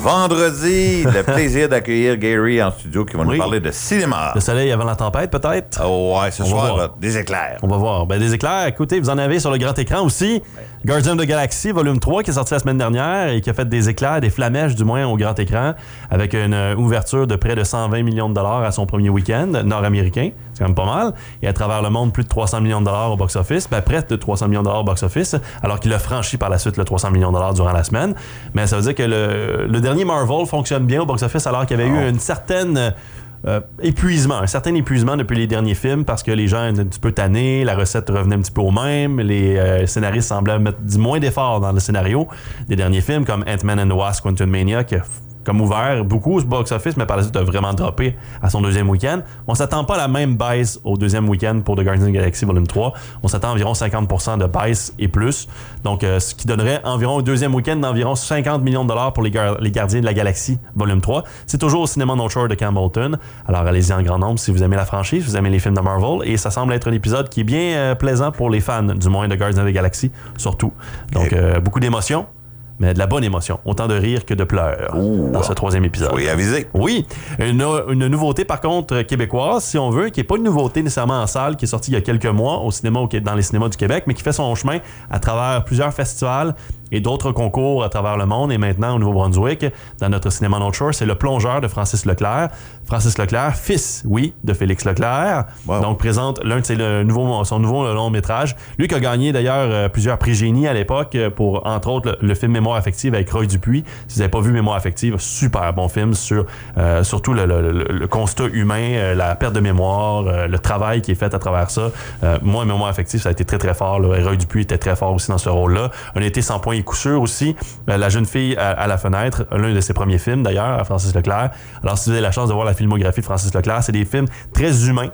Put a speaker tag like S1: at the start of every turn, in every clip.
S1: vendredi. Le plaisir d'accueillir Gary en studio qui va nous parler de cinéma.
S2: Le soleil avant la tempête, peut-être?
S1: Oh, ouais, ce soir, des éclairs.
S2: On va voir. Ben, des éclairs, écoutez, vous en avez sur le grand écran aussi. Guardian of the Galaxy, volume 3, qui est sorti la semaine dernière et qui a fait des éclairs, des flamèches du moins au grand écran, avec une euh, ouverture de près de 120 millions de dollars à son premier week-end nord-américain. C'est quand même pas mal. Et à travers le monde, plus de 300 millions de dollars au box-office. Ben, près de 300 millions de dollars au box-office, alors qu'il a franchi par la suite le 300 millions de dollars durant la semaine. Mais ça veut dire que le, dernier Marvel fonctionne bien au box-office alors qu'il y avait eu une certaine euh, épuisement, un certain épuisement depuis les derniers films parce que les gens étaient un petit peu tannés, la recette revenait un petit peu au même, les euh, scénaristes semblaient mettre du moins d'efforts dans le scénario des derniers films comme Ant-Man and the Wasp, Quantum Mania, qui comme ouvert beaucoup au box-office, mais par la suite a vraiment droppé à son deuxième week-end. On s'attend pas à la même baisse au deuxième week-end pour The Guardians of the Galaxy Volume 3. On s'attend à environ 50% de baisse et plus. Donc, euh, ce qui donnerait environ au deuxième week-end d'environ 50 millions de dollars pour les, les, Gardiens de la Galaxie Volume 3. C'est toujours au cinéma North Shore de Campbellton. Alors, allez-y en grand nombre si vous aimez la franchise, si vous aimez les films de Marvel. Et ça semble être un épisode qui est bien euh, plaisant pour les fans, du moins de Guardians of the Galaxy, surtout. Donc, euh, beaucoup d'émotions mais de la bonne émotion, autant de rire que de pleurs dans ce troisième épisode.
S1: Oui, avisé.
S2: Oui, une, une, nouveauté par contre québécoise, si on veut, qui n'est pas une nouveauté nécessairement en salle, qui est sortie il y a quelques mois au cinéma, dans les cinémas du Québec, mais qui fait son chemin à travers plusieurs festivals et d'autres concours à travers le monde et maintenant au Nouveau-Brunswick, dans notre cinéma North Shore, c'est Le Plongeur de Francis Leclerc. Francis Leclerc, fils, oui, de Félix Leclerc. Donc présente l'un de ses le nouveau, son nouveau long métrage. Lui qui a gagné d'ailleurs euh, plusieurs prix génie à l'époque pour entre autres le, film Mémoire affective avec Roy Dupuis. Si vous n'avez pas vu Mémoire affective, super bon film sur euh, surtout le, le, constat humain, euh, la perte de mémoire, le travail qui est fait à travers ça. moi, Mémoire affective, ça a été très très fort. Roy Dupuis était très fort aussi dans ce rôle-là. On a été sans point coup sûr aussi. Euh, la jeune fille à, la fenêtre, l'un de ses premiers films d'ailleurs, Francis Leclerc. Alors si vous avez la chance de voir la filmographie de Francis Leclerc, c'est des films très humains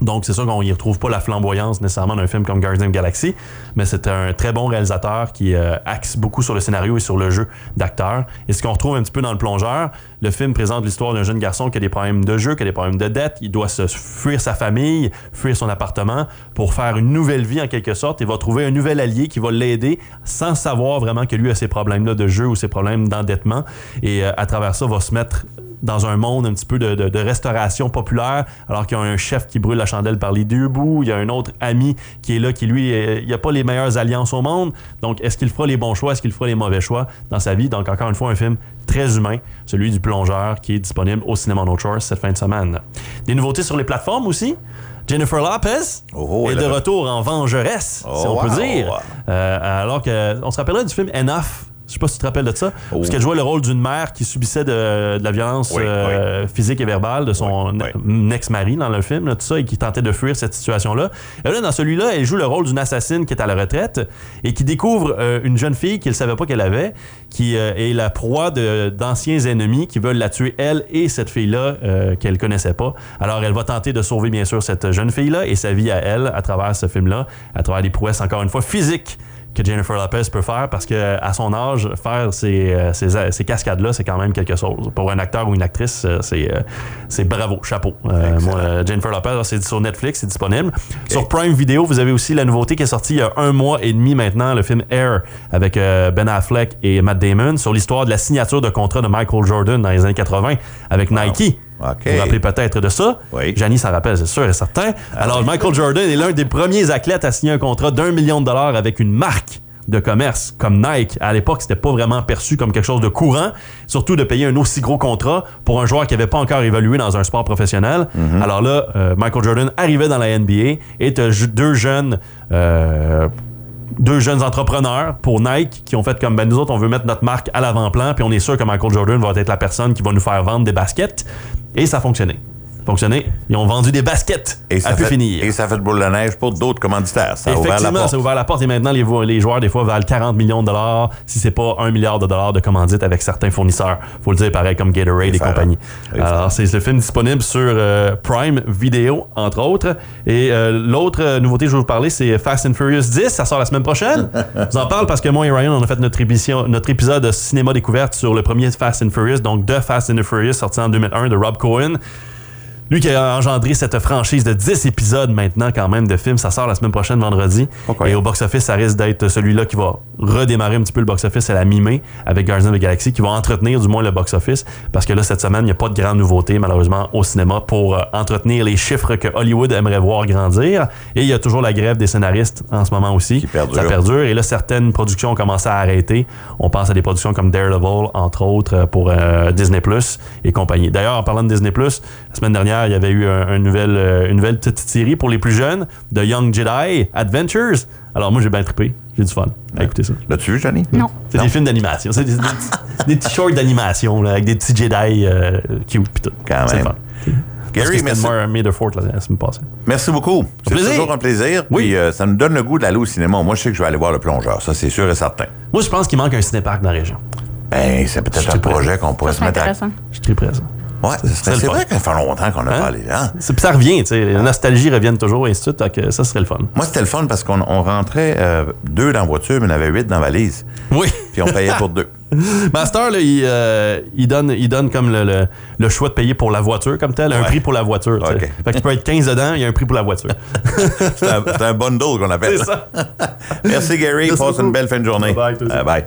S2: donc, c'est sûr qu'on y retrouve pas la flamboyance nécessairement d'un film comme Guardian Galaxy, mais c'est un très bon réalisateur qui euh, axe beaucoup sur le scénario et sur le jeu d'acteur. Et ce qu'on retrouve un petit peu dans le plongeur, le film présente l'histoire d'un jeune garçon qui a des problèmes de jeu, qui a des problèmes de dette. Il doit se fuir sa famille, fuir son appartement pour faire une nouvelle vie en quelque sorte. Il va trouver un nouvel allié qui va l'aider sans savoir vraiment que lui a ces problèmes-là de jeu ou ces problèmes d'endettement. Et euh, à travers ça, va se mettre dans un monde un petit peu de, restauration populaire, alors qu'il y a un chef qui brûle la chandelle par les deux bouts, il y a un autre ami qui est là, qui lui, il n'y a pas les meilleures alliances au monde. Donc, est-ce qu'il fera les bons choix, est-ce qu'il fera les mauvais choix dans sa vie? Donc, encore une fois, un film très humain, celui du plongeur, qui est disponible au cinéma No Shore cette fin de semaine. Des nouveautés sur les plateformes aussi? Jennifer Lopez oh, est de retour en vengeresse, si on peut dire. Euh, alors qu'on se rappellerait du film Enough je sais pas si tu te rappelles de ça. Parce oh. qu'elle jouait le rôle d'une mère qui subissait de, la violence euh, physique et verbale de son ex-mari dans le film, tout ça, et qui tentait de fuir cette situation-là. Et là, dans celui-là, elle joue le rôle d'une assassine qui est à la retraite et qui découvre euh, une jeune fille qu'elle savait pas qu'elle avait, qui euh, est la proie d'anciens ennemis qui veulent la tuer, elle et cette fille-là qu'elle connaissait pas. Alors, elle va tenter de sauver, bien sûr, cette jeune fille-là et sa vie à elle à travers ce film-là, à travers les prouesses, encore une fois, physiques que Jennifer Lopez peut faire parce que à son âge, faire ces, euh, ces, cascades-là, c'est quand même quelque chose. Pour un acteur ou une actrice, euh, c'est, euh, c'est bravo, chapeau. moi, Jennifer Lopez, c'est sur Netflix, c'est disponible. Sur Prime Video, vous avez aussi la nouveauté qui est sortie il y a un mois et demi maintenant, le film Air avec Ben Affleck et Matt Damon sur l'histoire de la signature de contrat de Michael Jordan dans les années 80 avec Nike. Vous vous rappelez peut-être de ça? Oui. Janie s'en rappelle, c'est sûr et certain. Ah Alors, Michael Jordan est l'un des premiers athlètes à signer un contrat d'un million de dollars avec une marque de commerce comme Nike. À l'époque, c'était pas vraiment perçu comme quelque chose de courant, surtout de payer un aussi gros contrat pour un joueur qui n'avait pas encore évolué dans un sport professionnel. Mhm. Alors là, euh, Michael Jordan arrivait dans la NBA et deux jeunes euh, deux jeunes entrepreneurs pour Nike qui ont fait comme ben nous autres on veut mettre notre marque à l'avant-plan puis on est sûr que Michael Jordan va être la personne qui va nous faire vendre des baskets et ça a fonctionné. Ils ont vendu des baskets et ça
S1: a pu
S2: finir.
S1: Et ça fait de boule de neige pour d'autres commanditaires. Ça
S2: Effectivement,
S1: a ouvert la porte.
S2: ça a ouvert la porte et maintenant les, les, joueurs des fois valent 40 millions de dollars si c'est pas un milliard de dollars de commandites avec certains fournisseurs. Faut le dire pareil comme Gatorade et, compagnie. Alors c'est le film disponible sur euh, Prime Video entre autres. Et euh, l'autre euh, nouveauté que je vais vous parler c'est Fast and Furious 10. Ça sort la semaine prochaine. je vous en parle parce que moi et Ryan on a fait notre, émission, notre épisode de cinéma découverte sur le premier Fast and Furious, donc de Fast and Furious sorti en 2001 de Rob Cohen. Lui qui a engendré cette franchise de 10 épisodes maintenant quand même de films. Ça sort la semaine prochaine vendredi.
S1: Okay.
S2: Et au box-office, ça risque d'être celui-là qui va redémarrer un petit peu le box-office à la mi-mai avec Guardians of the Galaxy, qui va entretenir du moins le box-office. Parce que là, cette semaine, il n'y a pas de grande nouveauté malheureusement au cinéma pour euh, entretenir les chiffres que Hollywood aimerait voir grandir. Et il y a toujours la grève des scénaristes en ce moment aussi.
S1: Qui perdure.
S2: Ça perdure. Et là, certaines productions ont commencé à arrêter. On pense à des productions comme Daredevil, entre autres, euh, pour euh, Disney Plus et compagnie. D'ailleurs, en parlant de Disney Plus, la semaine dernière, il y avait eu un, un nouvelle, euh, une nouvelle petite série pour les plus jeunes de Young Jedi Adventures. Alors moi, j'ai bien trippé. J'ai du fun à écouter ça.
S1: L'as-tu vu, Johnny?
S3: Non.
S2: C'est des films d'animation. C'est des, des, des petits shorts d'animation là, avec des petits Jedi euh, cute pis tout.
S1: Quand
S2: C'est
S1: même.
S2: fun.
S1: Gary, merci,
S2: Fort la semaine passée.
S1: merci beaucoup. C'est
S2: plaisir.
S1: toujours un plaisir.
S2: Oui.
S1: Puis euh, ça nous donne le goût d'aller au cinéma. Moi, je sais que je vais aller voir le plongeur. Ça, c'est sûr et certain.
S2: Moi, je pense qu'il manque un cinépark dans la région.
S1: Ben, c'est peut-être un projet qu'on pourrait se mettre à.
S2: Je suis très ça.
S1: Ouais, ça
S2: C'est
S1: vrai qu'il fait longtemps qu'on n'a
S2: Hein?
S1: pas allé là.
S2: Ça revient, tu sais. La nostalgie revient toujours, et ainsi de suite. que ça serait le fun.
S1: Moi, c'était le fun parce qu'on on rentrait euh, deux dans la voiture, mais on avait huit dans la valise.
S2: Oui.
S1: Puis on payait pour deux.
S2: Master, là, il, euh, il donne, il donne comme le, le- le choix de payer pour la voiture, comme tel, un
S1: Ouais.
S2: prix pour la voiture. tu sais.
S1: Ok.
S2: Fait que tu peux être 15 dedans, il y a un prix pour la voiture.
S1: C'est un, un bundle qu'on appelle.
S2: C'est ça.
S1: Merci, Gary.
S2: Merci
S1: Passe une belle fin de journée.
S2: Bye-bye, toi aussi.
S1: Euh, bye.